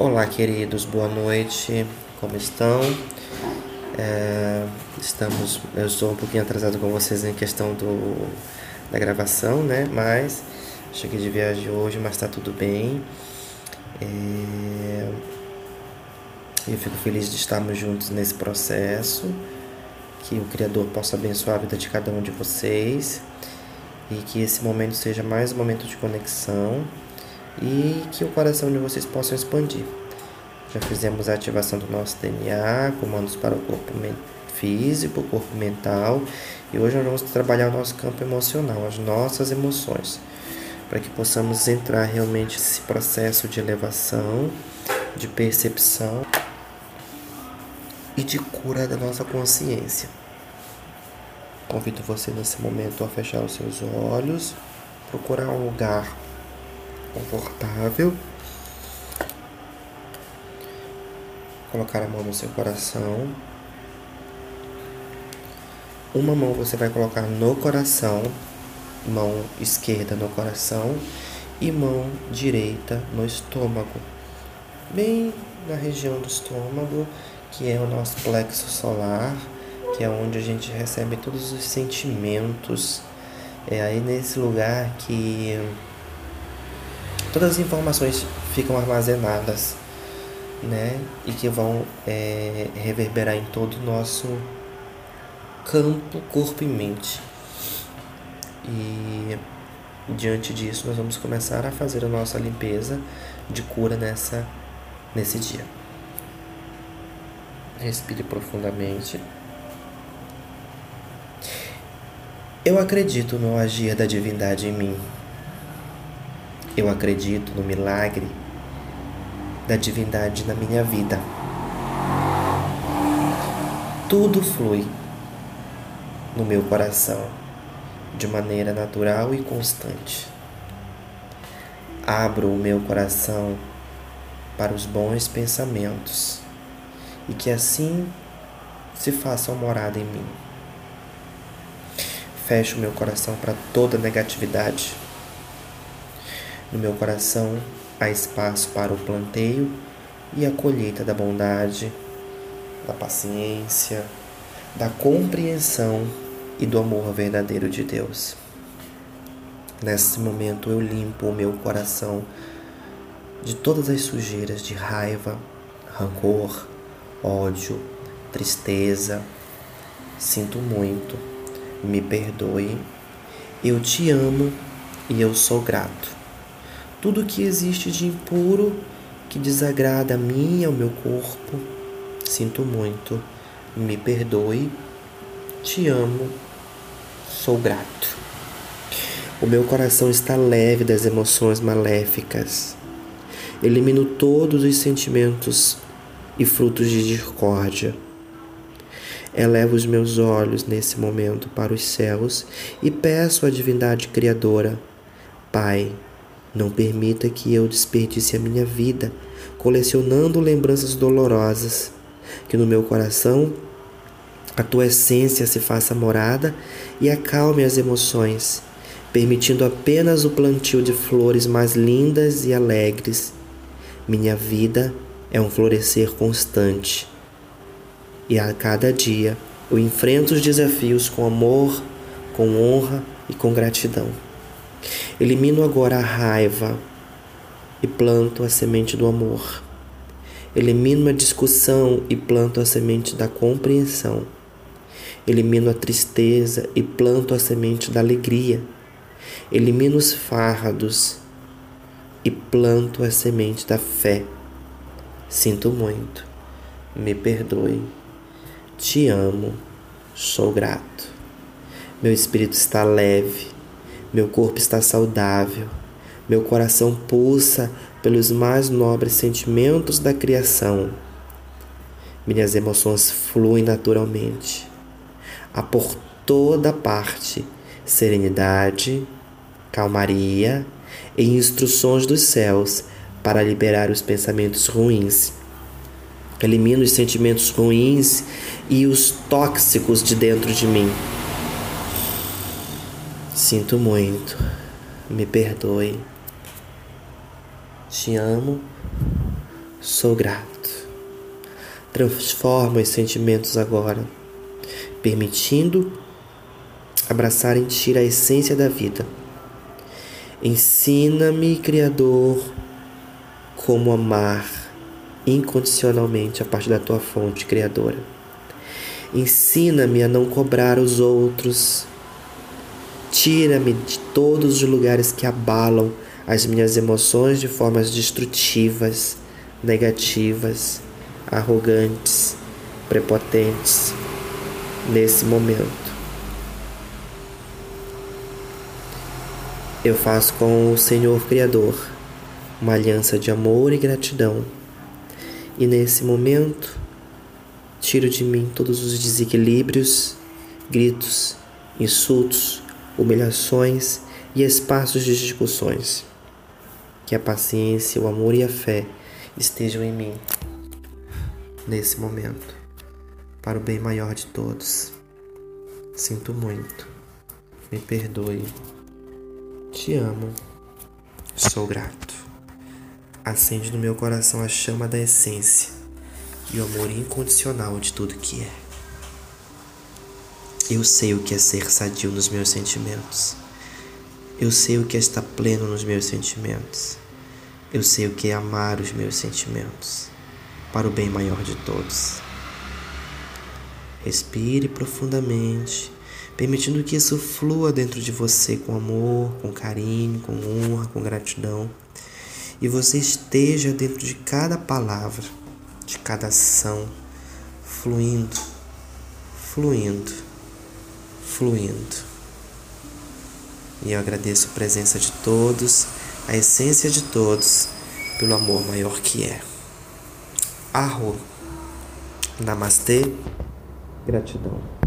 Olá, queridos, boa noite, como estão? É, estamos, eu estou um pouquinho atrasado com vocês em questão do, da gravação, né? Mas cheguei de viagem hoje, mas está tudo bem. É, eu fico feliz de estarmos juntos nesse processo. Que o Criador possa abençoar a vida de cada um de vocês e que esse momento seja mais um momento de conexão e que o coração de vocês possa expandir. Já fizemos a ativação do nosso DNA, comandos para o corpo físico, corpo mental, e hoje nós vamos trabalhar o nosso campo emocional, as nossas emoções, para que possamos entrar realmente nesse processo de elevação, de percepção e de cura da nossa consciência. Convido você nesse momento a fechar os seus olhos, procurar um lugar confortável. Colocar a mão no seu coração. Uma mão você vai colocar no coração, mão esquerda no coração e mão direita no estômago, bem na região do estômago, que é o nosso plexo solar, que é onde a gente recebe todos os sentimentos. É aí nesse lugar que todas as informações ficam armazenadas, né? E que vão é, reverberar em todo o nosso campo, corpo e mente. E diante disso, nós vamos começar a fazer a nossa limpeza de cura nessa nesse dia. Respire profundamente. Eu acredito no agir da divindade em mim. Eu acredito no milagre da divindade na minha vida. Tudo flui no meu coração de maneira natural e constante. Abro o meu coração para os bons pensamentos e que assim se façam morada em mim. Fecho meu coração para toda negatividade no meu coração há espaço para o planteio e a colheita da bondade, da paciência, da compreensão e do amor verdadeiro de Deus. Nesse momento eu limpo o meu coração de todas as sujeiras de raiva, rancor, ódio, tristeza. Sinto muito, me perdoe. Eu te amo e eu sou grato tudo que existe de impuro que desagrada a mim e ao meu corpo. Sinto muito, me perdoe, te amo, sou grato. O meu coração está leve das emoções maléficas. Elimino todos os sentimentos e frutos de discórdia. Elevo os meus olhos nesse momento para os céus e peço à divindade criadora, Pai, não permita que eu desperdice a minha vida colecionando lembranças dolorosas, que no meu coração a tua essência se faça morada e acalme as emoções, permitindo apenas o plantio de flores mais lindas e alegres. Minha vida é um florescer constante. E a cada dia eu enfrento os desafios com amor, com honra e com gratidão. Elimino agora a raiva e planto a semente do amor. Elimino a discussão e planto a semente da compreensão. Elimino a tristeza e planto a semente da alegria. Elimino os fardos e planto a semente da fé. Sinto muito, me perdoe, te amo, sou grato. Meu espírito está leve meu corpo está saudável. Meu coração pulsa pelos mais nobres sentimentos da criação. Minhas emoções fluem naturalmente. Há por toda parte serenidade, calmaria e instruções dos céus para liberar os pensamentos ruins. Elimino os sentimentos ruins e os tóxicos de dentro de mim. Sinto muito, me perdoe. Te amo, Sou grato. Transforma os sentimentos agora, permitindo abraçar em ti a essência da vida. Ensina-me, Criador, como amar incondicionalmente a partir da tua fonte criadora. Ensina-me a não cobrar os outros. Tira-me de todos os lugares que abalam as minhas emoções de formas destrutivas, negativas, arrogantes, prepotentes nesse momento. Eu faço com o Senhor Criador uma aliança de amor e gratidão. E nesse momento, tiro de mim todos os desequilíbrios, gritos, insultos, humilhações e espaços de discussões. Que a paciência, o amor e a fé estejam em mim nesse momento, para o bem maior de todos. Sinto muito, me perdoe. Te amo. Sou grato. Acende no meu coração a chama da essência e o amor incondicional de tudo que é. Eu sei o que é ser sadio nos meus sentimentos. Eu sei o que é estar pleno nos meus sentimentos. Eu sei o que é amar os meus sentimentos para o bem maior de todos. Respire profundamente permitindo que isso flua dentro de você com amor, com carinho, com honra, com gratidão. E você esteja dentro de cada palavra, de cada ação, fluindo, fluindo, fluindo. E eu agradeço a presença de todos, a essência de todos, pelo amor maior que é. Arro. Namastê. Gratidão.